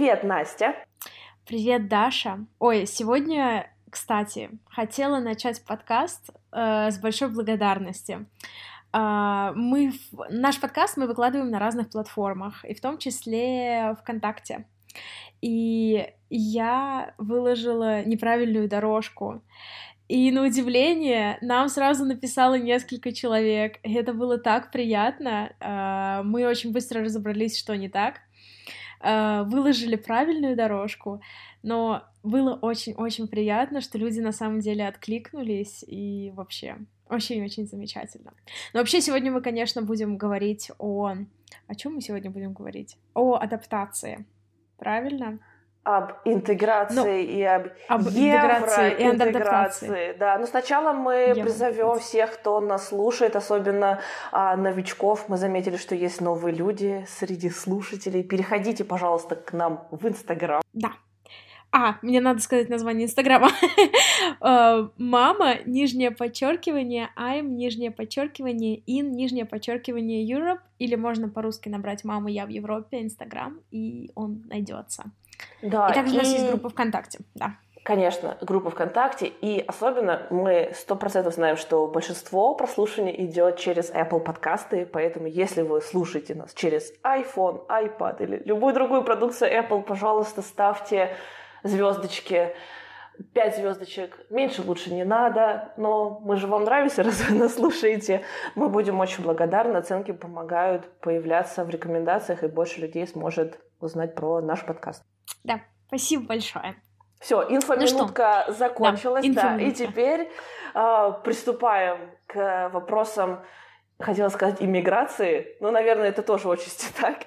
Привет, Настя! Привет, Даша! Ой, сегодня, кстати, хотела начать подкаст э, с большой благодарности. Э, мы, наш подкаст мы выкладываем на разных платформах, и в том числе ВКонтакте. И я выложила неправильную дорожку. И на удивление нам сразу написало несколько человек. И это было так приятно. А, мы очень быстро разобрались, что не так. А, выложили правильную дорожку, но было очень-очень приятно, что люди на самом деле откликнулись и вообще очень-очень замечательно. Но вообще сегодня мы, конечно, будем говорить о... О чем мы сегодня будем говорить? О адаптации. Правильно? Об интеграции ну, и об, об интеграции и интеграции. Да, но сначала мы призовем всех, кто нас слушает, особенно а, новичков. Мы заметили, что есть новые люди среди слушателей. Переходите, пожалуйста, к нам в Инстаграм. Да. А, мне надо сказать название Инстаграма. Э, мама, нижнее подчеркивание, I'm, нижнее подчеркивание, in, нижнее подчеркивание, Europe. Или можно по-русски набрать «Мама, я в Европе», Инстаграм, и он найдется. Да, и также и... у нас есть группа ВКонтакте, да. Конечно, группа ВКонтакте, и особенно мы сто процентов знаем, что большинство прослушиваний идет через Apple подкасты, поэтому если вы слушаете нас через iPhone, iPad или любую другую продукцию Apple, пожалуйста, ставьте звездочки, пять звездочек. Меньше лучше не надо, но мы же вам нравимся, раз вы нас слушаете. Мы будем очень благодарны, оценки помогают появляться в рекомендациях, и больше людей сможет узнать про наш подкаст. Да, спасибо большое. Все, инфоминутка ну закончилась, да, да, и теперь э, приступаем к вопросам, хотела сказать, иммиграции, но, наверное, это тоже отчасти так.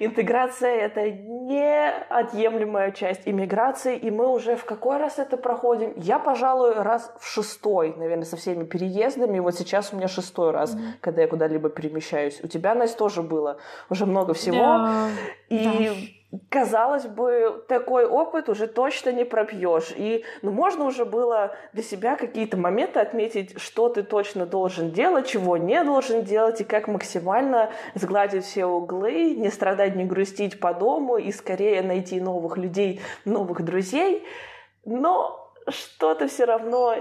Интеграция — это неотъемлемая часть иммиграции, и мы уже в какой раз это проходим? Я, пожалуй, раз в шестой, наверное, со всеми переездами. Вот сейчас у меня шестой раз, mm-hmm. когда я куда-либо перемещаюсь. У тебя, Настя, тоже было уже много всего. Yeah. И да казалось бы, такой опыт уже точно не пропьешь. И ну, можно уже было для себя какие-то моменты отметить, что ты точно должен делать, чего не должен делать, и как максимально сгладить все углы, не страдать, не грустить по дому, и скорее найти новых людей, новых друзей. Но что-то все равно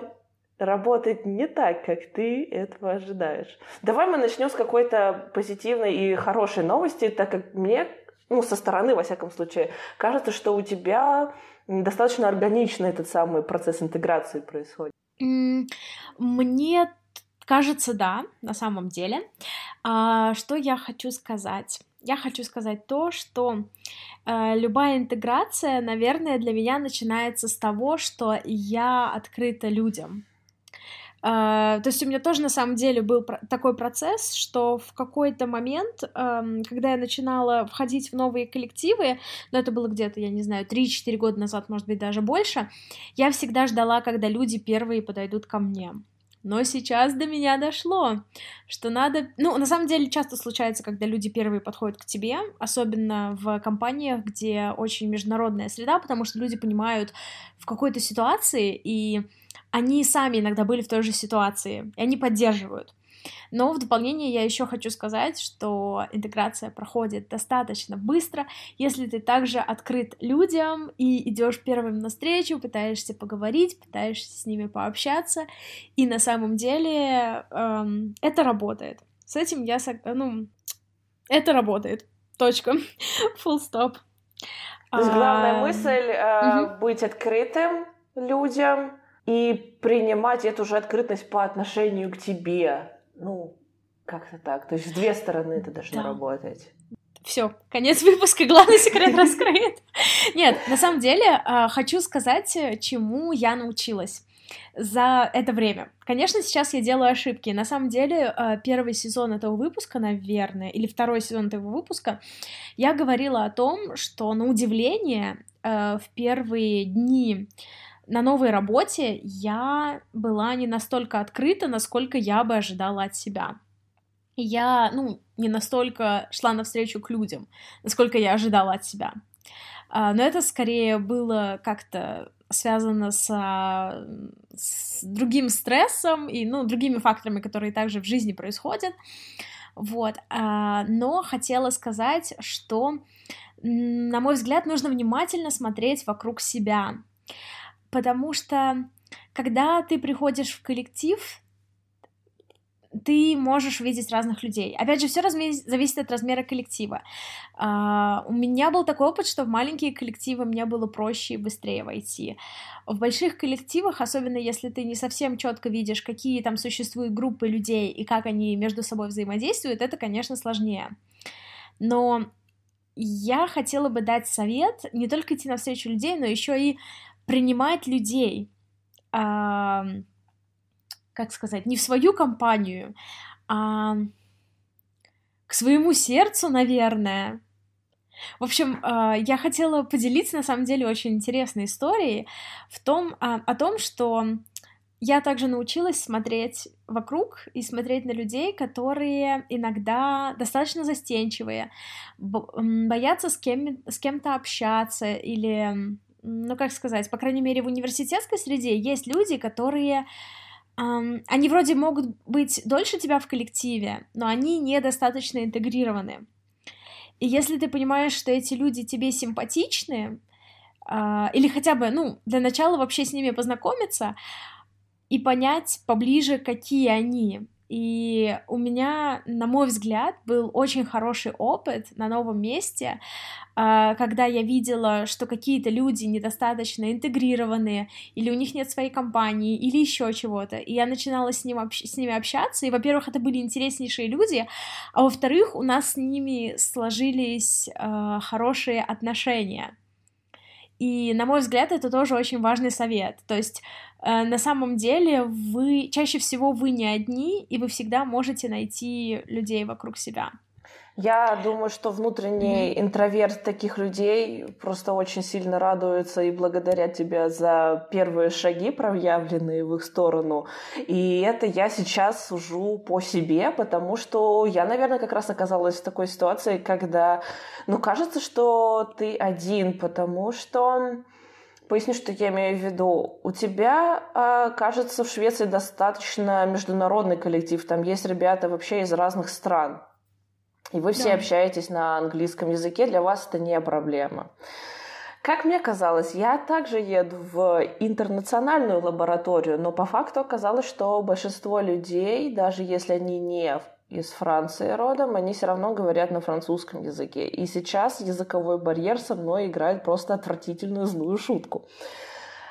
работает не так, как ты этого ожидаешь. Давай мы начнем с какой-то позитивной и хорошей новости, так как мне ну, со стороны, во всяком случае, кажется, что у тебя достаточно органично этот самый процесс интеграции происходит. Мне кажется, да, на самом деле. А, что я хочу сказать? Я хочу сказать то, что э, любая интеграция, наверное, для меня начинается с того, что я открыта людям. Uh, то есть у меня тоже на самом деле был про- такой процесс, что в какой-то момент, um, когда я начинала входить в новые коллективы, но это было где-то, я не знаю, 3-4 года назад, может быть, даже больше, я всегда ждала, когда люди первые подойдут ко мне. Но сейчас до меня дошло, что надо... Ну, на самом деле, часто случается, когда люди первые подходят к тебе, особенно в компаниях, где очень международная среда, потому что люди понимают в какой-то ситуации, и они сами иногда были в той же ситуации, и они поддерживают. Но в дополнение я еще хочу сказать, что интеграция проходит достаточно быстро, если ты также открыт людям и идешь первым навстречу, пытаешься поговорить, пытаешься с ними пообщаться, и на самом деле эм, это работает. С этим я, ну, это работает. Точка. Full stop. То есть главная мысль э, угу. быть открытым людям, и принимать эту же открытость по отношению к тебе. Ну, как-то так. То есть с две стороны это должно да. работать. Все, конец выпуска, главный секрет раскрыт. Нет, на самом деле а, хочу сказать, чему я научилась за это время. Конечно, сейчас я делаю ошибки. На самом деле, а, первый сезон этого выпуска, наверное, или второй сезон этого выпуска, я говорила о том, что на удивление а, в первые дни на новой работе я была не настолько открыта, насколько я бы ожидала от себя. я, ну, не настолько шла навстречу к людям, насколько я ожидала от себя. А, но это скорее было как-то связано с, с другим стрессом и, ну, другими факторами, которые также в жизни происходят. Вот, а, но хотела сказать, что, на мой взгляд, нужно внимательно смотреть вокруг себя, потому что когда ты приходишь в коллектив, ты можешь видеть разных людей. Опять же, все зависит от размера коллектива. Uh, у меня был такой опыт, что в маленькие коллективы мне было проще и быстрее войти. В больших коллективах, особенно если ты не совсем четко видишь, какие там существуют группы людей и как они между собой взаимодействуют, это, конечно, сложнее. Но я хотела бы дать совет не только идти навстречу людей, но еще и принимать людей. Uh, как сказать, не в свою компанию, а к своему сердцу, наверное. В общем, а, я хотела поделиться, на самом деле, очень интересной историей в том, а, о том, что я также научилась смотреть вокруг и смотреть на людей, которые иногда достаточно застенчивые, боятся с, кем, с кем-то общаться или, ну как сказать, по крайней мере в университетской среде есть люди, которые Um, они вроде могут быть дольше тебя в коллективе, но они недостаточно интегрированы. И если ты понимаешь, что эти люди тебе симпатичны, uh, или хотя бы, ну, для начала вообще с ними познакомиться и понять поближе, какие они, и у меня, на мой взгляд, был очень хороший опыт на новом месте, а, когда я видела, что какие-то люди недостаточно интегрированные, или у них нет своей компании, или еще чего-то. И я начинала с, ним общ- с ними общаться, и, во-первых, это были интереснейшие люди, а во-вторых, у нас с ними сложились э, хорошие отношения. И, на мой взгляд, это тоже очень важный совет. То есть, на самом деле, вы чаще всего вы не одни, и вы всегда можете найти людей вокруг себя. Я думаю, что внутренний интроверт таких людей просто очень сильно радуется и благодарят тебя за первые шаги, проявленные в их сторону. И это я сейчас сужу по себе, потому что я, наверное, как раз оказалась в такой ситуации, когда, ну, кажется, что ты один, потому что Поясню, что я имею в виду. У тебя, а, кажется, в Швеции достаточно международный коллектив. Там есть ребята вообще из разных стран и вы все да. общаетесь на английском языке, для вас это не проблема. Как мне казалось, я также еду в интернациональную лабораторию, но по факту оказалось, что большинство людей, даже если они не из Франции родом, они все равно говорят на французском языке. И сейчас языковой барьер со мной играет просто отвратительную злую шутку.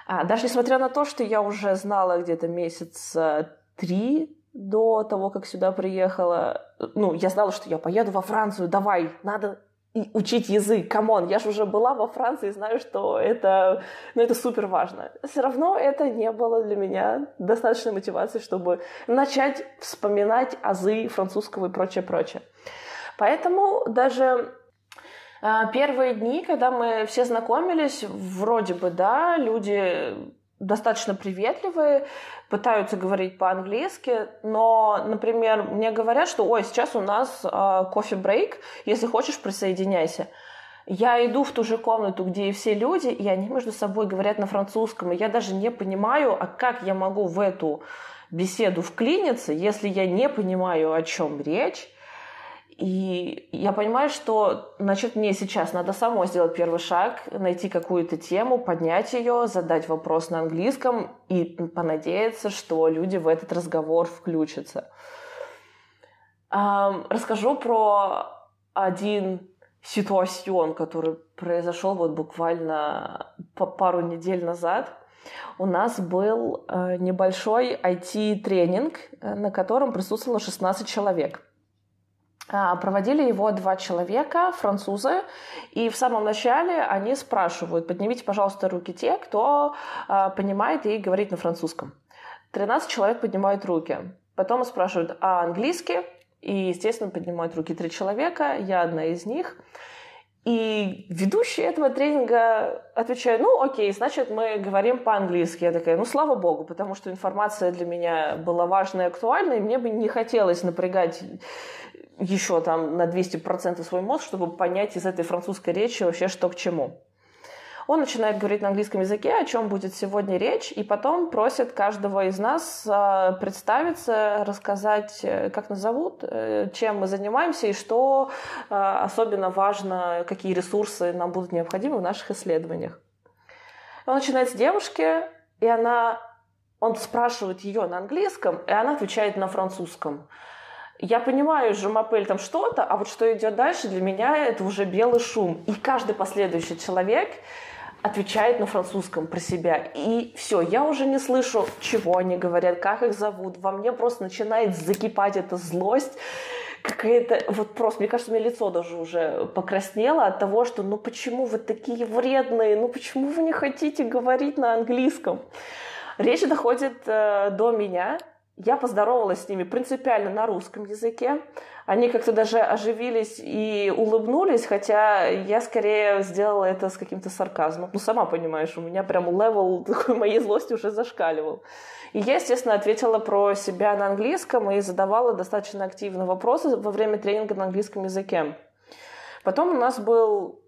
А, даже несмотря на то, что я уже знала где-то месяц три до того, как сюда приехала, ну, я знала, что я поеду во Францию, давай, надо учить язык, come on, я же уже была во Франции, знаю, что это, ну, это супер важно. Все равно это не было для меня достаточной мотивации, чтобы начать вспоминать азы французского и прочее, прочее. Поэтому даже а, первые дни, когда мы все знакомились, вроде бы, да, люди достаточно приветливые, пытаются говорить по-английски, но, например, мне говорят, что, ой, сейчас у нас э, кофе-брейк, если хочешь, присоединяйся. Я иду в ту же комнату, где и все люди, и они между собой говорят на французском, и я даже не понимаю, а как я могу в эту беседу вклиниться, если я не понимаю, о чем речь, и я понимаю, что, значит, мне сейчас надо самой сделать первый шаг, найти какую-то тему, поднять ее, задать вопрос на английском и понадеяться, что люди в этот разговор включатся. Расскажу про один ситуацион, который произошел вот буквально пару недель назад. У нас был э, небольшой IT-тренинг, э, на котором присутствовало 16 человек – проводили его два человека, французы, и в самом начале они спрашивают, поднимите, пожалуйста, руки те, кто а, понимает и говорит на французском. 13 человек поднимают руки. Потом спрашивают, а английский? И, естественно, поднимают руки три человека, я одна из них. И ведущий этого тренинга отвечает, ну окей, значит мы говорим по-английски. Я такая, ну слава богу, потому что информация для меня была важная и актуальна, и мне бы не хотелось напрягать еще там на 200% свой мозг, чтобы понять из этой французской речи вообще что к чему. Он начинает говорить на английском языке, о чем будет сегодня речь, и потом просит каждого из нас а, представиться, рассказать, э, как нас зовут, э, чем мы занимаемся и что а, особенно важно, какие ресурсы нам будут необходимы в наших исследованиях. Он начинает с девушки, и она, он спрашивает ее на английском, и она отвечает на французском я понимаю, жумапель там что-то, а вот что идет дальше, для меня это уже белый шум. И каждый последующий человек отвечает на французском про себя. И все, я уже не слышу, чего они говорят, как их зовут. Во мне просто начинает закипать эта злость какая-то, вот просто, мне кажется, у меня лицо даже уже покраснело от того, что ну почему вы такие вредные, ну почему вы не хотите говорить на английском? Речь доходит э, до меня, я поздоровалась с ними принципиально на русском языке. Они как-то даже оживились и улыбнулись, хотя я скорее сделала это с каким-то сарказмом. Ну, сама понимаешь, у меня прям level такой моей злости уже зашкаливал. И я, естественно, ответила про себя на английском и задавала достаточно активно вопросы во время тренинга на английском языке. Потом у нас был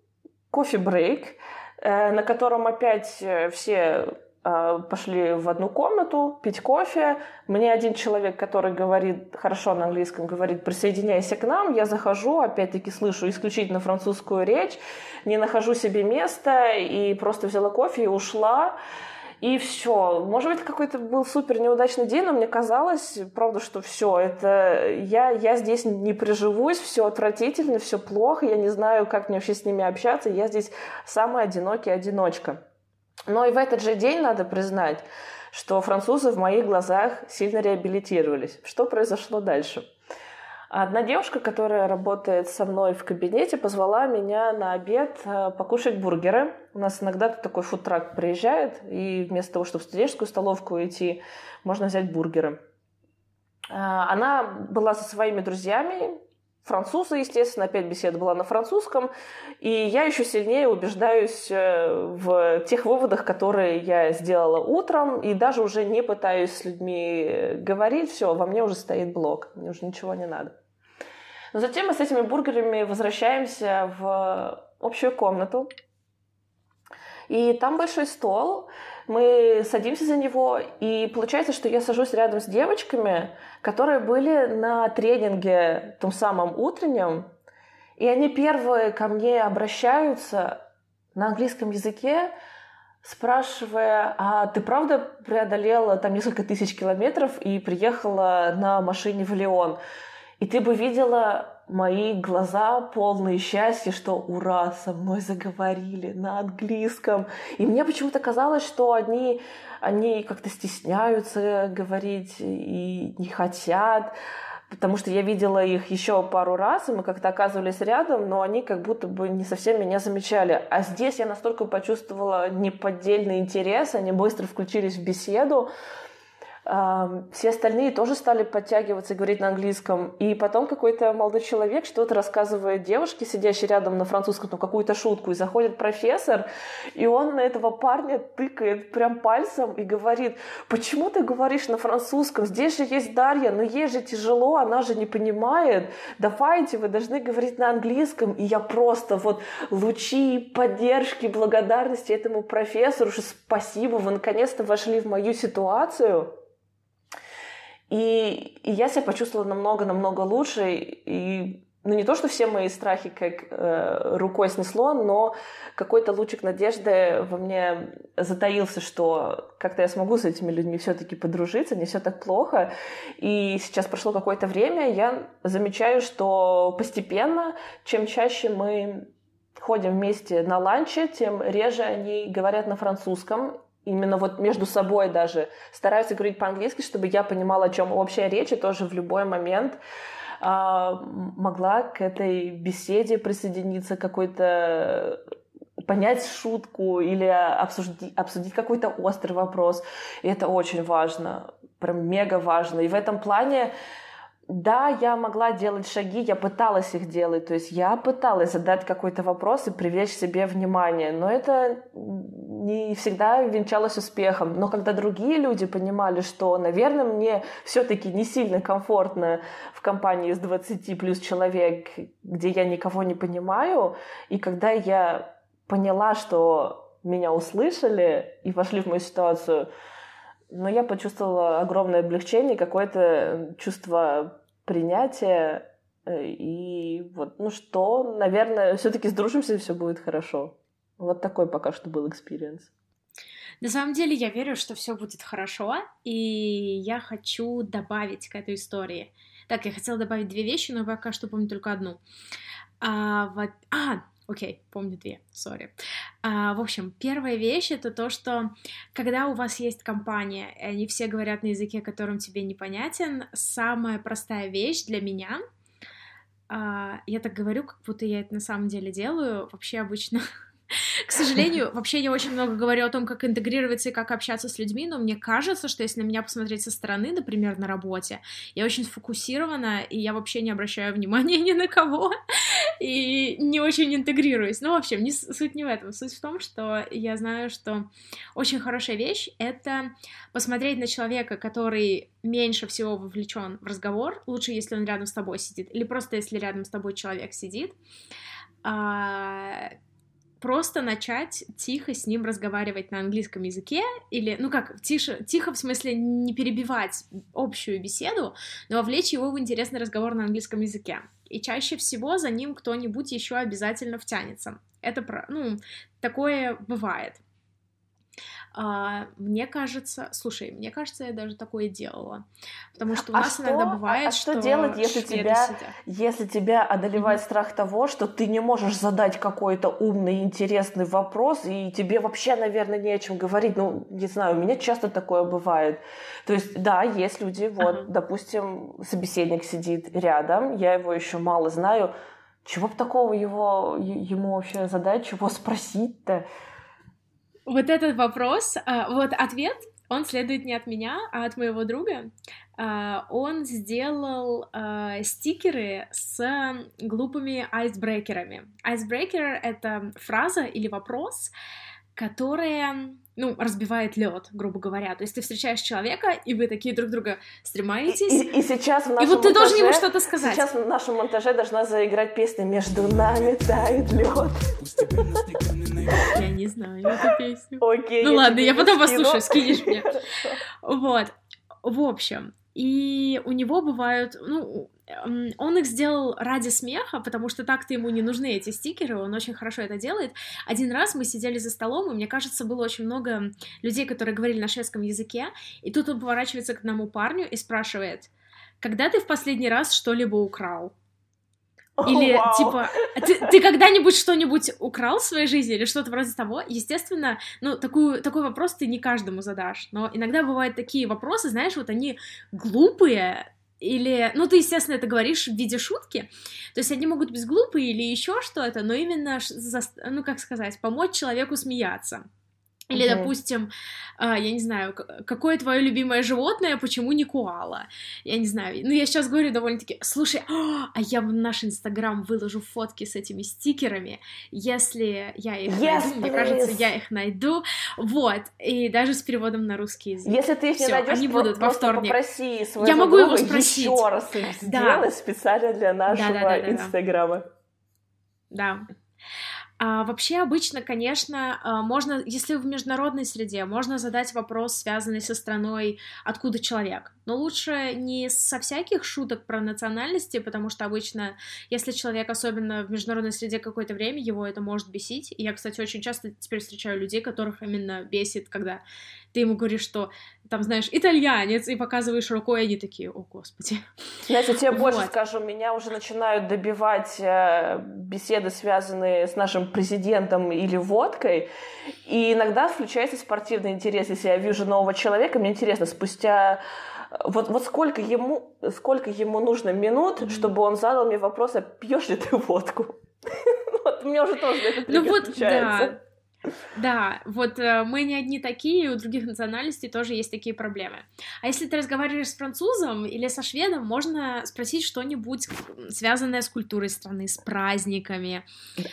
кофе-брейк, э, на котором опять э, все пошли в одну комнату пить кофе. Мне один человек, который говорит хорошо на английском, говорит, присоединяйся к нам. Я захожу, опять-таки слышу исключительно французскую речь, не нахожу себе места и просто взяла кофе и ушла. И все. Может быть, какой-то был супер неудачный день, но мне казалось, правда, что все, это я, я здесь не приживусь, все отвратительно, все плохо, я не знаю, как мне вообще с ними общаться, я здесь самый одинокий одиночка. Но и в этот же день надо признать, что французы в моих глазах сильно реабилитировались. Что произошло дальше? Одна девушка, которая работает со мной в кабинете, позвала меня на обед э, покушать бургеры. У нас иногда такой фудтрак приезжает, и вместо того, чтобы в студенческую столовку идти, можно взять бургеры. Э, она была со своими друзьями, французы, естественно, опять беседа была на французском, и я еще сильнее убеждаюсь э, в тех выводах, которые я сделала утром, и даже уже не пытаюсь с людьми говорить, все, во мне уже стоит блок, мне уже ничего не надо. Но затем мы с этими бургерами возвращаемся в общую комнату, и там большой стол, мы садимся за него, и получается, что я сажусь рядом с девочками, которые были на тренинге том самом утреннем, и они первые ко мне обращаются на английском языке, спрашивая, а ты правда преодолела там несколько тысяч километров и приехала на машине в Лион? И ты бы видела мои глаза полные счастья, что ура, со мной заговорили на английском. И мне почему-то казалось, что они, они как-то стесняются говорить и не хотят, потому что я видела их еще пару раз, и мы как-то оказывались рядом, но они как будто бы не совсем меня замечали. А здесь я настолько почувствовала неподдельный интерес, они быстро включились в беседу, все остальные тоже стали подтягиваться и говорить на английском. И потом какой-то молодой человек что-то рассказывает девушке, сидящей рядом на французском, ну, какую-то шутку. И заходит профессор, и он на этого парня тыкает прям пальцем и говорит, почему ты говоришь на французском? Здесь же есть Дарья, но ей же тяжело, она же не понимает. Давайте, вы должны говорить на английском. И я просто вот лучи поддержки, благодарности этому профессору, что спасибо, вы наконец-то вошли в мою ситуацию. И, и я себя почувствовала намного-намного лучше. И ну, не то, что все мои страхи как э, рукой снесло, но какой-то лучик надежды во мне затаился, что как-то я смогу с этими людьми все-таки подружиться, не все так плохо. И сейчас прошло какое-то время, я замечаю, что постепенно, чем чаще мы ходим вместе на ланче, тем реже они говорят на французском, именно вот между собой даже стараются говорить по-английски, чтобы я понимала, о чем общая речь, и тоже в любой момент а, могла к этой беседе присоединиться какой-то понять шутку или обсудить, обсудить какой-то острый вопрос. И это очень важно, прям мега важно. И в этом плане да, я могла делать шаги, я пыталась их делать, то есть я пыталась задать какой-то вопрос и привлечь себе внимание, но это не всегда венчалось успехом. Но когда другие люди понимали, что, наверное, мне все-таки не сильно комфортно в компании из 20 плюс человек, где я никого не понимаю, и когда я поняла, что меня услышали и вошли в мою ситуацию. Но я почувствовала огромное облегчение, какое-то чувство принятия. Э, и вот, ну что, наверное, все-таки сдружимся, и все будет хорошо. Вот такой пока что был experience. На самом деле я верю, что все будет хорошо, и я хочу добавить к этой истории. Так, я хотела добавить две вещи, но пока что помню только одну. А, вот... а окей, помню две, сори. А, в общем, первая вещь это то, что когда у вас есть компания, и они все говорят на языке, которым тебе непонятен, самая простая вещь для меня а, я так говорю, как будто я это на самом деле делаю. Вообще обычно К сожалению, вообще я очень много говорю о том, как интегрироваться и как общаться с людьми, но мне кажется, что если на меня посмотреть со стороны, например, на работе, я очень сфокусирована, и я вообще не обращаю внимания ни на кого, и не очень интегрируюсь. Ну, в общем, не, суть не в этом. Суть в том, что я знаю, что очень хорошая вещь — это посмотреть на человека, который меньше всего вовлечен в разговор, лучше, если он рядом с тобой сидит, или просто если рядом с тобой человек сидит, а, просто начать тихо с ним разговаривать на английском языке, или, ну как, тише, тихо в смысле не перебивать общую беседу, но вовлечь его в интересный разговор на английском языке. И чаще всего за ним кто-нибудь еще обязательно втянется. Это, ну, такое бывает. А, мне кажется, слушай, мне кажется, я даже такое делала, потому что у а нас что, иногда бывает, а, а что, что делать, если тебя, если тебя одолевает mm-hmm. страх того, что ты не можешь задать какой-то умный, интересный вопрос, и тебе вообще, наверное, не о чем говорить. Ну, не знаю, у меня часто такое бывает. То есть, да, есть люди, вот, uh-huh. допустим, собеседник сидит рядом, я его еще мало знаю, чего бы такого его ему вообще задать, чего спросить-то? Вот этот вопрос, а, вот ответ, он следует не от меня, а от моего друга. А, он сделал а, стикеры с глупыми айсбрекерами. Айсбрекер — это фраза или вопрос, которая ну, разбивает лед, грубо говоря. То есть ты встречаешь человека, и вы такие друг друга стремаетесь. И, и, и сейчас в нашем И вот монтаже, ты должен ему что-то сказать. Сейчас в нашем монтаже должна заиграть песня «Между нами тает лед». Я не знаю эту песню. Окей. Ну ладно, я потом послушаю, скинешь мне. Вот. В общем, и у него бывают, ну, он их сделал ради смеха, потому что так-то ему не нужны эти стикеры, он очень хорошо это делает. Один раз мы сидели за столом, и мне кажется, было очень много людей, которые говорили на шведском языке, и тут он поворачивается к одному парню и спрашивает, когда ты в последний раз что-либо украл? Или oh, wow. типа, ты, ты когда-нибудь что-нибудь украл в своей жизни или что-то вроде того? Естественно, ну, такую, такой вопрос ты не каждому задашь, но иногда бывают такие вопросы, знаешь, вот они глупые, или, ну, ты, естественно, это говоришь в виде шутки, то есть они могут быть глупые или еще что-то, но именно, ну, как сказать, помочь человеку смеяться. Или, uh-huh. допустим, а, я не знаю, какое твое любимое животное, почему не куала? Я не знаю. Ну, я сейчас говорю довольно-таки, слушай, а я в наш Инстаграм выложу фотки с этими стикерами, если я их yes, найду, мне кажется, я их найду. Вот, и даже с переводом на русский язык. Если ты их Всё, не найдешь, они будут во вторник. попроси своего я могу его спросить. еще раз их да. сделать специально для нашего да, да, да, Инстаграма. Да. А, вообще обычно, конечно, а, можно, если в международной среде, можно задать вопрос, связанный со страной, откуда человек. Но лучше не со всяких шуток про национальности, потому что обычно, если человек, особенно в международной среде какое-то время, его это может бесить. И я, кстати, очень часто теперь встречаю людей, которых именно бесит, когда ты ему говоришь, что там, знаешь, итальянец, и показываешь рукой, и они такие, о, господи. Знаете, тебе вот. больше скажу, меня уже начинают добивать э, беседы, связанные с нашим президентом или водкой, и иногда включается спортивный интерес, если я вижу нового человека, мне интересно, спустя вот, вот сколько, ему, сколько ему нужно минут, mm-hmm. чтобы он задал мне вопрос, а пьешь ли ты водку? Вот мне уже тоже это Ну вот, да. Да, вот э, мы не одни такие, у других национальностей тоже есть такие проблемы. А если ты разговариваешь с французом или со шведом, можно спросить что-нибудь связанное с культурой страны, с праздниками.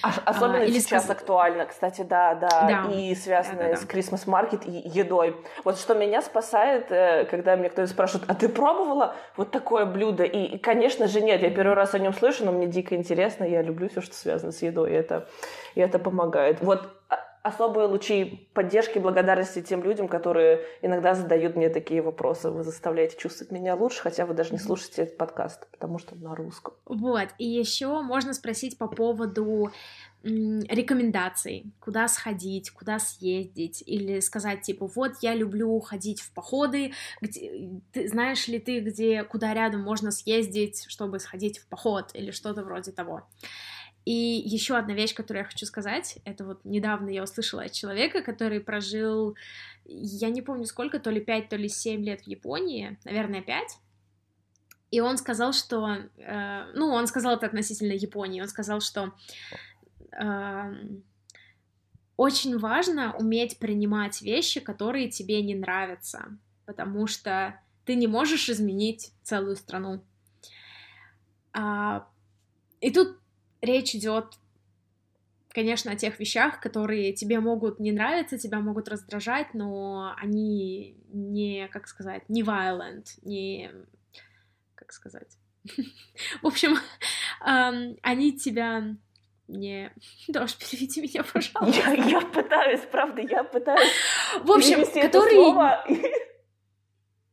А, особенно а, или сейчас сказ... актуально, кстати, да, да, да. и связанное да, да, да. с Christmas Market и едой. Вот что меня спасает, э, когда мне кто-то спрашивает, а ты пробовала вот такое блюдо? И, конечно же, нет, я первый раз о нем слышу, но мне дико интересно, я люблю все, что связано с едой, и это, и это помогает. Вот особые лучи поддержки и благодарности тем людям, которые иногда задают мне такие вопросы. Вы заставляете чувствовать меня лучше, хотя вы даже не слушаете этот подкаст, потому что он на русском. Вот, и еще можно спросить по поводу рекомендаций, куда сходить, куда съездить, или сказать типа, вот я люблю ходить в походы, где, ты, знаешь ли ты, где, куда рядом можно съездить, чтобы сходить в поход, или что-то вроде того. И еще одна вещь, которую я хочу сказать, это вот недавно я услышала от человека, который прожил, я не помню сколько, то ли 5, то ли 7 лет в Японии, наверное, 5, и он сказал, что, э, ну, он сказал это относительно Японии, он сказал, что очень важно уметь принимать вещи, которые тебе не нравятся, потому что ты не можешь изменить целую страну. А, и тут речь идет, конечно, о тех вещах, которые тебе могут не нравиться, тебя могут раздражать, но они не, как сказать, не violent, не, как сказать. В общем, они тебя не... Даш, переведи меня, пожалуйста. Я, я пытаюсь, правда, я пытаюсь В общем, которые...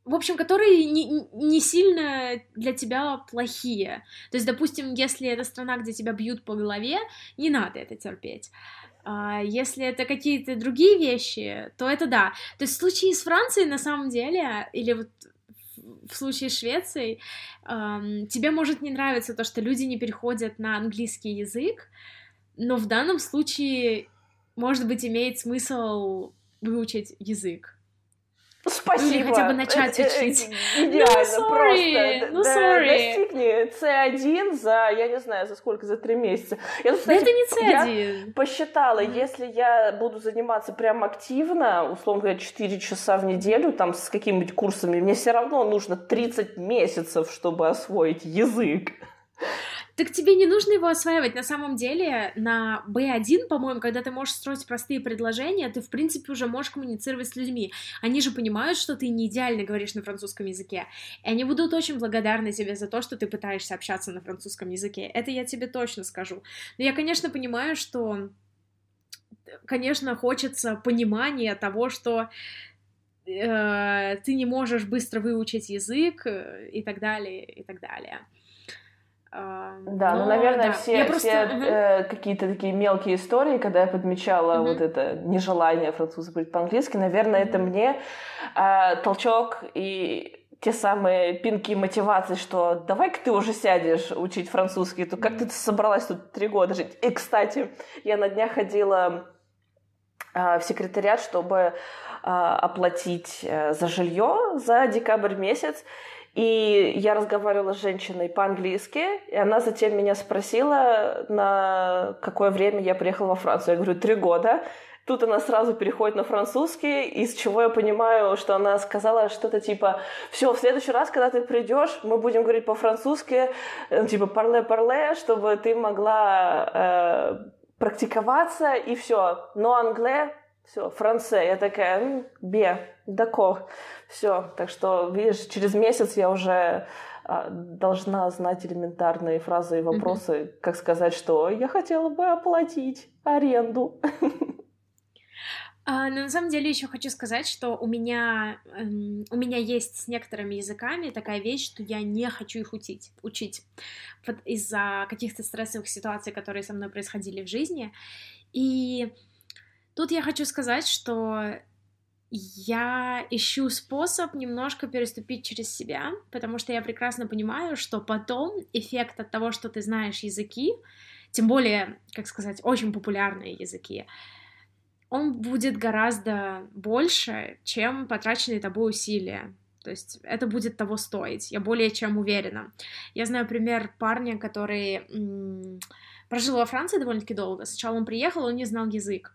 В общем, которые не, не сильно для тебя плохие. То есть, допустим, если это страна, где тебя бьют по голове, не надо это терпеть. А если это какие-то другие вещи, то это да. То есть в случае с Францией, на самом деле, или вот в случае с Швецией, тебе может не нравиться то, что люди не переходят на английский язык, но в данном случае, может быть, имеет смысл выучить язык. Спасибо. Ну, или хотя бы начать э, э, учить. Идеально, no, просто. No, sorry. Достигни C1 за, я не знаю, за сколько, за три месяца. Я, кстати, это не C1. Я посчитала, mm-hmm. если я буду заниматься прям активно, условно говоря, 4 часа в неделю, там, с какими-нибудь курсами, мне все равно нужно 30 месяцев, чтобы освоить язык. Так тебе не нужно его осваивать. На самом деле, на B1, по-моему, когда ты можешь строить простые предложения, ты, в принципе, уже можешь коммуницировать с людьми. Они же понимают, что ты не идеально говоришь на французском языке. И они будут очень благодарны тебе за то, что ты пытаешься общаться на французском языке. Это я тебе точно скажу. Но я, конечно, понимаю, что конечно, хочется понимания того, что э, ты не можешь быстро выучить язык э, и так далее, и так далее. Да, ну, Но, ну, наверное, да. все, просто... все угу. э, какие-то такие мелкие истории, когда я подмечала угу. вот это нежелание француза говорить по-английски, наверное, угу. это мне э, толчок и те самые пинки мотивации, что давай-ка ты уже сядешь учить французский, то как ты собралась тут три года жить? И, кстати, я на днях ходила э, в секретариат, чтобы э, оплатить э, за жилье за декабрь месяц, и я разговаривала с женщиной по-английски, и она затем меня спросила, на какое время я приехала во Францию. Я говорю, три года. Тут она сразу переходит на французский, из чего я понимаю, что она сказала что-то типа, все, в следующий раз, когда ты придешь, мы будем говорить по-французски, э, типа парле-парле, чтобы ты могла э, практиковаться, и все. Но англе все, франце. Я такая, бе, дакор. Все. Так что, видишь, через месяц я уже а, должна знать элементарные фразы и вопросы, mm-hmm. как сказать, что я хотела бы оплатить аренду. А, но на самом деле еще хочу сказать, что у меня эм, у меня есть с некоторыми языками такая вещь, что я не хочу их учить, учить вот из-за каких-то стрессовых ситуаций, которые со мной происходили в жизни. И Тут я хочу сказать, что я ищу способ немножко переступить через себя, потому что я прекрасно понимаю, что потом эффект от того, что ты знаешь языки, тем более, как сказать, очень популярные языки, он будет гораздо больше, чем потраченные тобой усилия. То есть это будет того стоить, я более чем уверена. Я знаю пример парня, который м- прожил во Франции довольно-таки долго. Сначала он приехал, он не знал язык.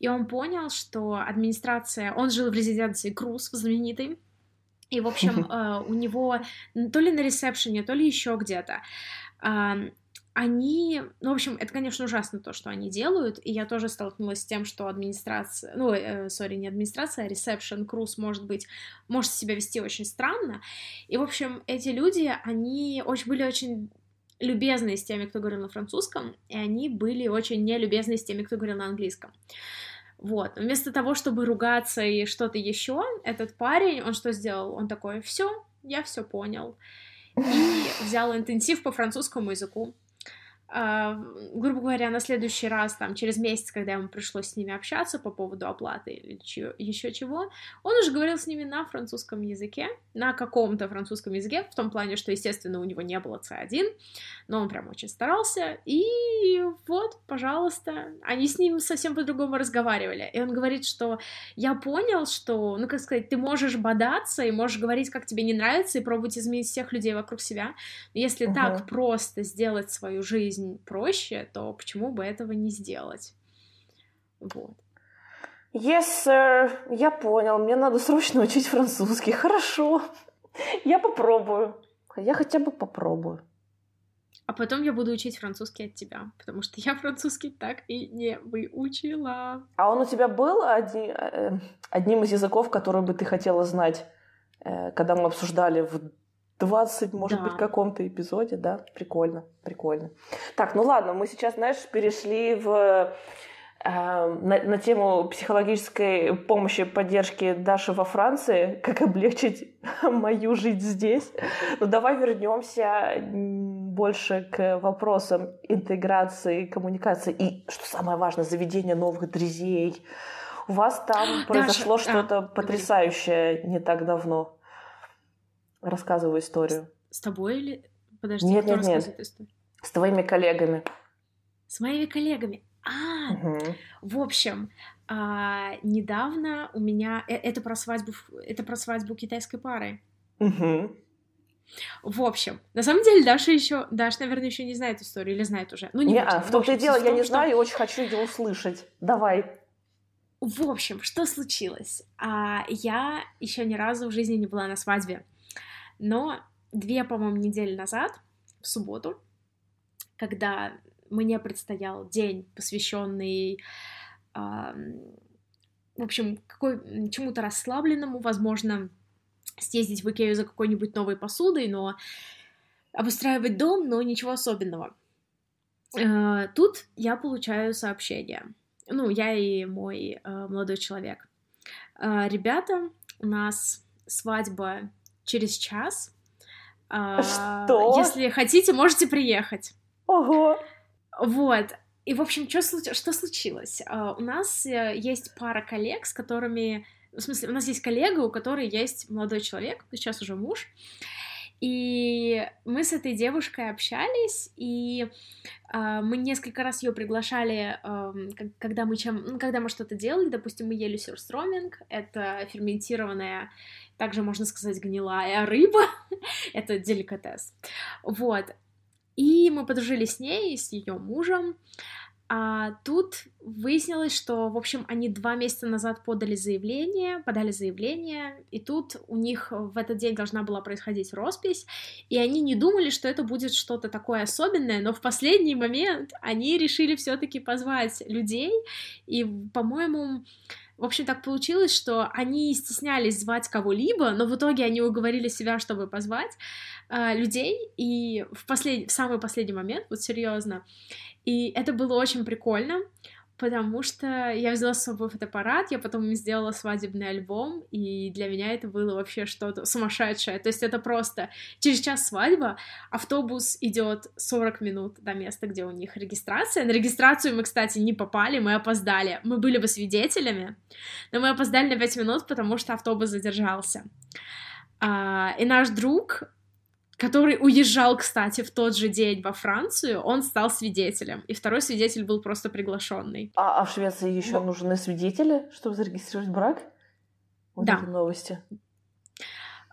И он понял, что администрация... Он жил в резиденции Круз, знаменитой, и, в общем, э, у него то ли на ресепшене, то ли еще где-то. Они, ну, в общем, это, конечно, ужасно то, что они делают, и я тоже столкнулась с тем, что администрация, ну, э, сори, не администрация, а ресепшн, круз, может быть, может себя вести очень странно, и, в общем, эти люди, они очень, были очень любезны с теми, кто говорил на французском, и они были очень нелюбезны с теми, кто говорил на английском. Вот. Вместо того, чтобы ругаться и что-то еще, этот парень, он что сделал? Он такой, все, я все понял. И взял интенсив по французскому языку. Uh, грубо говоря, на следующий раз, там, через месяц, когда ему пришлось с ними общаться по поводу оплаты или еще чего, он уже говорил с ними на французском языке, на каком-то французском языке, в том плане, что, естественно, у него не было C1, но он прям очень старался, и вот, пожалуйста, они с ним совсем по-другому разговаривали, и он говорит, что я понял, что, ну, как сказать, ты можешь бодаться и можешь говорить, как тебе не нравится, и пробовать изменить всех людей вокруг себя, если uh-huh. так просто сделать свою жизнь жизнь проще, то почему бы этого не сделать? Вот. Yes, sir. Я понял. Мне надо срочно учить французский. Хорошо. Я попробую. Я хотя бы попробую. А потом я буду учить французский от тебя, потому что я французский так и не выучила. А он у тебя был одни, э, одним из языков, который бы ты хотела знать, э, когда мы обсуждали в 20, может да. быть, каком-то эпизоде, да? Прикольно, прикольно. Так, ну ладно, мы сейчас, знаешь, перешли в э, на, на тему психологической помощи, поддержки Даши во Франции, как облегчить мою жизнь здесь. Но ну, давай вернемся больше к вопросам интеграции, коммуникации и, что самое важное, заведения новых друзей. У вас там произошло Даша, что-то а, потрясающее не так давно. Рассказываю историю. С, с тобой или... Подожди, нет, кто нет, нет. историю? С твоими коллегами. С моими коллегами. А, угу. в общем, а, недавно у меня э, это про свадьбу, это про свадьбу китайской пары. Угу. В общем, на самом деле Даша еще, Даша, наверное, еще не знает историю или знает уже. Ну не, не а, в том-то и дело, я не что... знаю и очень хочу ее услышать. Давай. В общем, что случилось? А, я еще ни разу в жизни не была на свадьбе. Но две, по-моему, недели назад, в субботу, когда мне предстоял день, посвященный, э, в общем, какой, чему-то расслабленному, возможно, съездить в Икею за какой-нибудь новой посудой, но обустраивать дом, но ничего особенного. Э, тут я получаю сообщение. Ну, я и мой э, молодой человек. Э, ребята, у нас свадьба через час. А, что? Если хотите, можете приехать. Ого! Вот. И, в общем, что, что случилось? А, у нас э, есть пара коллег, с которыми... В смысле, у нас есть коллега, у которой есть молодой человек, сейчас уже муж, и мы с этой девушкой общались, и э, мы несколько раз ее приглашали, э, когда мы чем, ну, когда мы что-то делали, допустим, мы ели сюрстроминг, это ферментированная также можно сказать гнилая рыба, это деликатес, вот, и мы подружились с ней, с ее мужем, а тут выяснилось, что, в общем, они два месяца назад подали заявление, подали заявление, и тут у них в этот день должна была происходить роспись, и они не думали, что это будет что-то такое особенное, но в последний момент они решили все-таки позвать людей, и, по-моему, в общем, так получилось, что они стеснялись звать кого-либо, но в итоге они уговорили себя, чтобы позвать э, людей, и в, послед... в самый последний момент, вот серьезно, и это было очень прикольно, потому что я взяла с собой фотоаппарат, я потом сделала свадебный альбом, и для меня это было вообще что-то сумасшедшее. То есть это просто через час свадьба, автобус идет 40 минут до места, где у них регистрация. На регистрацию мы, кстати, не попали, мы опоздали. Мы были бы свидетелями, но мы опоздали на 5 минут, потому что автобус задержался. А, и наш друг который уезжал, кстати, в тот же день во Францию, он стал свидетелем. И второй свидетель был просто приглашенный. А, а в Швеции еще Но... нужны свидетели, чтобы зарегистрировать брак? Вот да. новости.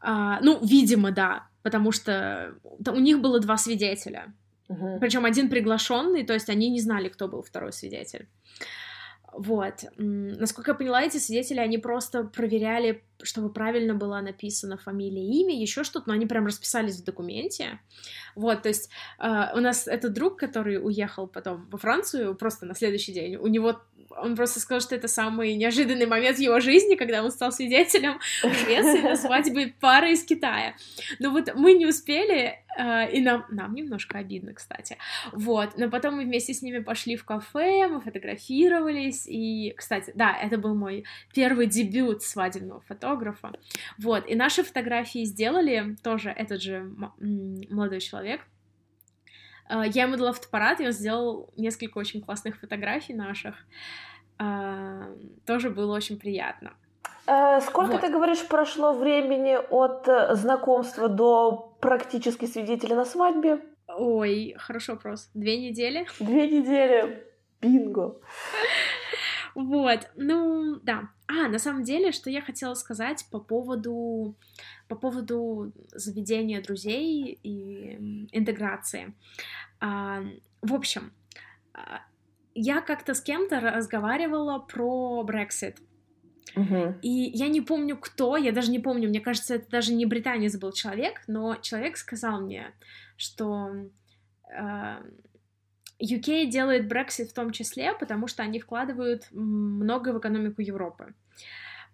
А, ну, видимо, да. Потому что у них было два свидетеля. Угу. Причем один приглашенный, то есть они не знали, кто был второй свидетель. Вот. Насколько я поняла, эти свидетели, они просто проверяли, чтобы правильно была написана фамилия, имя, еще что-то, но они прям расписались в документе. Вот, то есть э, у нас этот друг, который уехал потом во Францию, просто на следующий день, у него он просто сказал, что это самый неожиданный момент в его жизни, когда он стал свидетелем Швеции на свадьбе пары из Китая. Но вот мы не успели, э, и нам, нам немножко обидно, кстати. Вот, но потом мы вместе с ними пошли в кафе, мы фотографировались, и, кстати, да, это был мой первый дебют свадебного фотографа. Вот, и наши фотографии сделали тоже этот же молодой человек, я ему дала фотоаппарат, и он сделал несколько очень классных фотографий наших. Э, тоже было очень приятно. Э, сколько, вот. ты говоришь, прошло времени от знакомства до практически свидетеля на свадьбе? Ой, хороший вопрос. Две недели? Две недели. Бинго. Вот, ну, да. А, на самом деле, что я хотела сказать по поводу, по поводу заведения друзей и интеграции. А, в общем, а, я как-то с кем-то разговаривала про Brexit. Uh-huh. И я не помню, кто, я даже не помню, мне кажется, это даже не британец был человек, но человек сказал мне, что э, UK делает Brexit в том числе, потому что они вкладывают много в экономику Европы.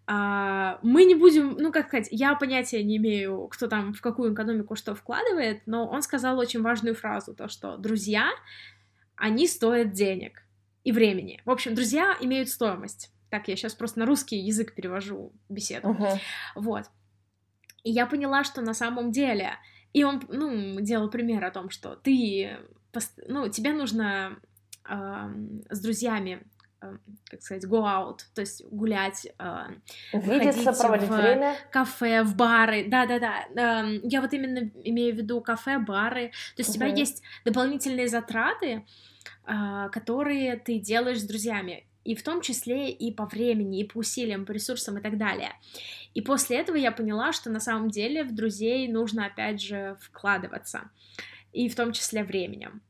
А, мы не будем, ну как сказать, я понятия не имею, кто там в какую экономику что вкладывает, но он сказал очень важную фразу, то что друзья, они стоят денег и времени. В общем, друзья имеют стоимость. Так, я сейчас просто на русский язык перевожу беседу. Uh-huh. Вот. И я поняла, что на самом деле... И он, ну, делал пример о том, что ты ну, тебе нужно э, с друзьями э, как сказать, go out, то есть гулять, э, Видеться, проводить в время. кафе, в бары, да-да-да, э, я вот именно имею в виду кафе, бары, то есть uh-huh. у тебя есть дополнительные затраты, э, которые ты делаешь с друзьями, и в том числе и по времени, и по усилиям, по ресурсам и так далее. И после этого я поняла, что на самом деле в друзей нужно опять же вкладываться и в том числе временем.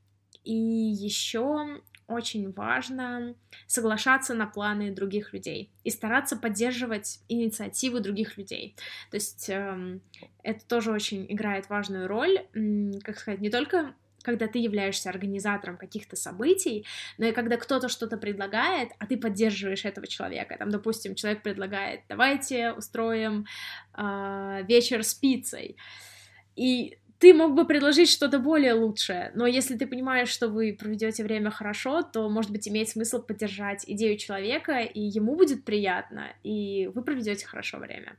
И еще очень важно соглашаться на планы других людей и стараться поддерживать инициативы других людей. То есть э, это тоже очень играет важную роль, э, как сказать, не только когда ты являешься организатором каких-то событий, но и когда кто-то что-то предлагает, а ты поддерживаешь этого человека. Там, допустим, человек предлагает, давайте устроим э, вечер с пиццей. И ты мог бы предложить что-то более лучшее, но если ты понимаешь, что вы проведете время хорошо, то, может быть, имеет смысл поддержать идею человека, и ему будет приятно, и вы проведете хорошо время.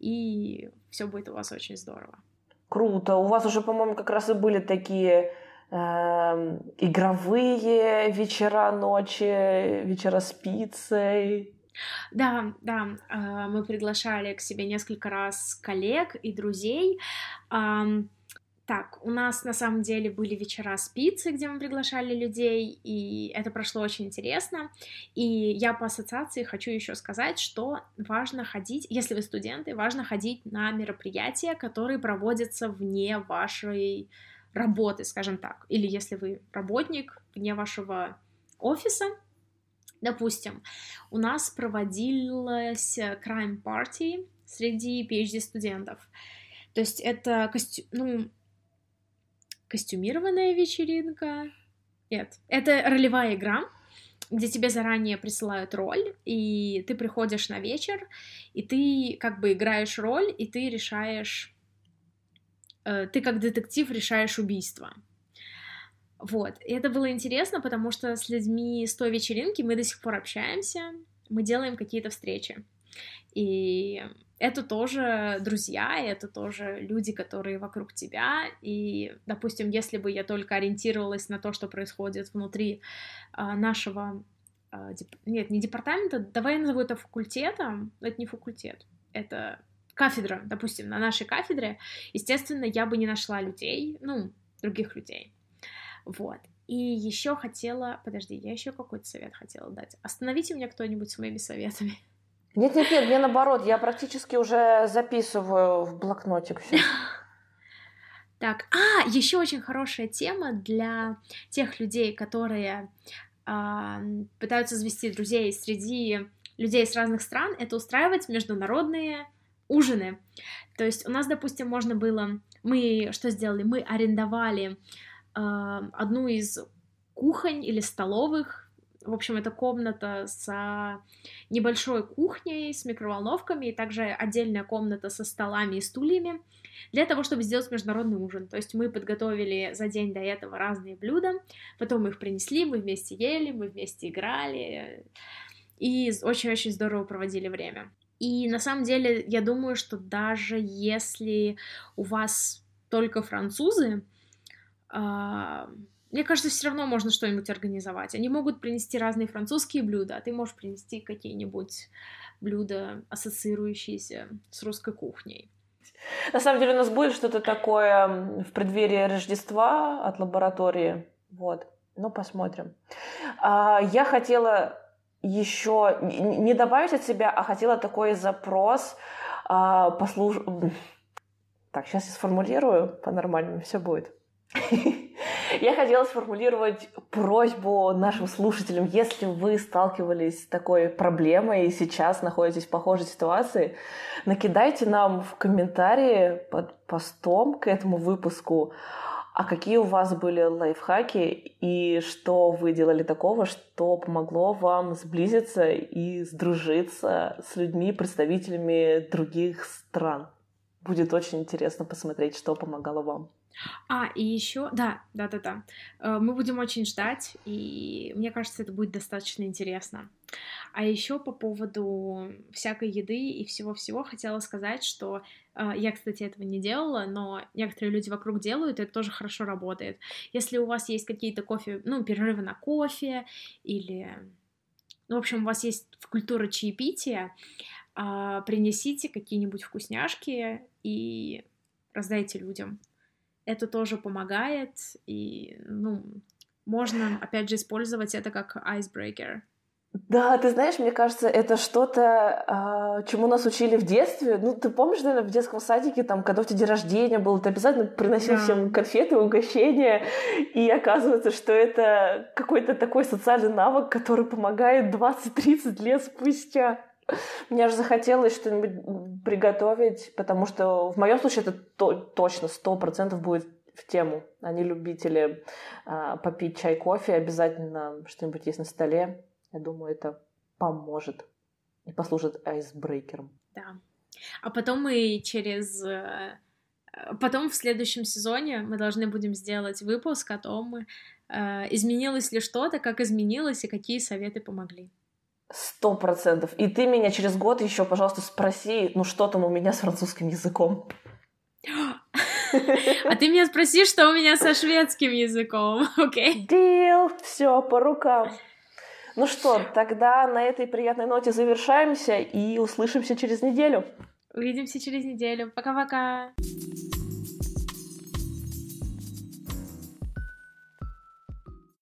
И все будет у вас очень здорово. Круто. У вас уже, по-моему, как раз и были такие э, игровые вечера, ночи, вечера с пиццей. Да, да, э, мы приглашали к себе несколько раз коллег и друзей. Так, у нас на самом деле были вечера с пиццей, где мы приглашали людей, и это прошло очень интересно. И я по ассоциации хочу еще сказать, что важно ходить, если вы студенты, важно ходить на мероприятия, которые проводятся вне вашей работы, скажем так. Или если вы работник вне вашего офиса, допустим, у нас проводилась crime party среди PhD-студентов. То есть это костюм, ну, костюмированная вечеринка. Нет, это ролевая игра, где тебе заранее присылают роль, и ты приходишь на вечер, и ты как бы играешь роль, и ты решаешь... Э, ты как детектив решаешь убийство. Вот. И это было интересно, потому что с людьми с той вечеринки мы до сих пор общаемся, мы делаем какие-то встречи. И это тоже друзья, это тоже люди, которые вокруг тебя. И, допустим, если бы я только ориентировалась на то, что происходит внутри а, нашего... А. Нет, не департамента, давай я назову это факультетом. Это не факультет, это кафедра, допустим, на нашей кафедре, естественно, я бы не нашла людей, ну, других людей. Вот. И еще хотела... Подожди, я еще какой-то совет хотела дать. Остановите меня кто-нибудь с моими советами. Нет, нет, нет, мне наоборот, я практически уже записываю в блокнотик все. Так, а, еще очень хорошая тема для тех людей, которые э, пытаются завести друзей среди людей с разных стран, это устраивать международные ужины. То есть у нас, допустим, можно было, мы что сделали? Мы арендовали э, одну из кухонь или столовых В общем, это комната с небольшой кухней, с микроволновками, и также отдельная комната со столами и стульями для того, чтобы сделать международный ужин. То есть мы подготовили за день до этого разные блюда, потом их принесли, мы вместе ели, мы вместе играли, и очень-очень здорово проводили время. И на самом деле, я думаю, что даже если у вас только французы, э, мне кажется, все равно можно что-нибудь организовать. Они могут принести разные французские блюда, а ты можешь принести какие-нибудь блюда, ассоциирующиеся с русской кухней. На самом деле у нас будет что-то такое в преддверии Рождества от лаборатории. Вот. Ну, посмотрим. А, я хотела еще не добавить от себя, а хотела такой запрос а, послуш... Так, сейчас я сформулирую по-нормальному, все будет. Я хотела сформулировать просьбу нашим слушателям, если вы сталкивались с такой проблемой и сейчас находитесь в похожей ситуации, накидайте нам в комментарии под постом к этому выпуску а какие у вас были лайфхаки и что вы делали такого, что помогло вам сблизиться и сдружиться с людьми, представителями других стран? Будет очень интересно посмотреть, что помогало вам. А, и еще, да, да, да, да. Э, мы будем очень ждать, и мне кажется, это будет достаточно интересно. А еще по поводу всякой еды и всего-всего хотела сказать, что э, я, кстати, этого не делала, но некоторые люди вокруг делают, и это тоже хорошо работает. Если у вас есть какие-то кофе, ну, перерывы на кофе или ну, в общем, у вас есть культура чаепития, а, принесите какие-нибудь вкусняшки и раздайте людям это тоже помогает, и, ну, можно, опять же, использовать это как icebreaker. Да, ты знаешь, мне кажется, это что-то, э, чему нас учили в детстве. Ну, ты помнишь, наверное, в детском садике, там, когда у тебя день рождения был, ты обязательно приносил да. всем конфеты, угощения, и оказывается, что это какой-то такой социальный навык, который помогает 20-30 лет спустя. Мне же захотелось что-нибудь приготовить, потому что в моем случае это то, точно сто процентов будет в тему. Они любители а, попить чай, кофе, обязательно что-нибудь есть на столе. Я думаю, это поможет и послужит айсбрейкером. Да. А потом мы через... Э, потом в следующем сезоне мы должны будем сделать выпуск о том, э, изменилось ли что-то, как изменилось и какие советы помогли. Сто процентов. И ты меня через год еще, пожалуйста, спроси, ну что там у меня с французским языком. А ты меня спроси, что у меня со шведским языком, окей? Okay? Дил, все, по рукам. Ну что, тогда на этой приятной ноте завершаемся и услышимся через неделю. Увидимся через неделю. Пока-пока.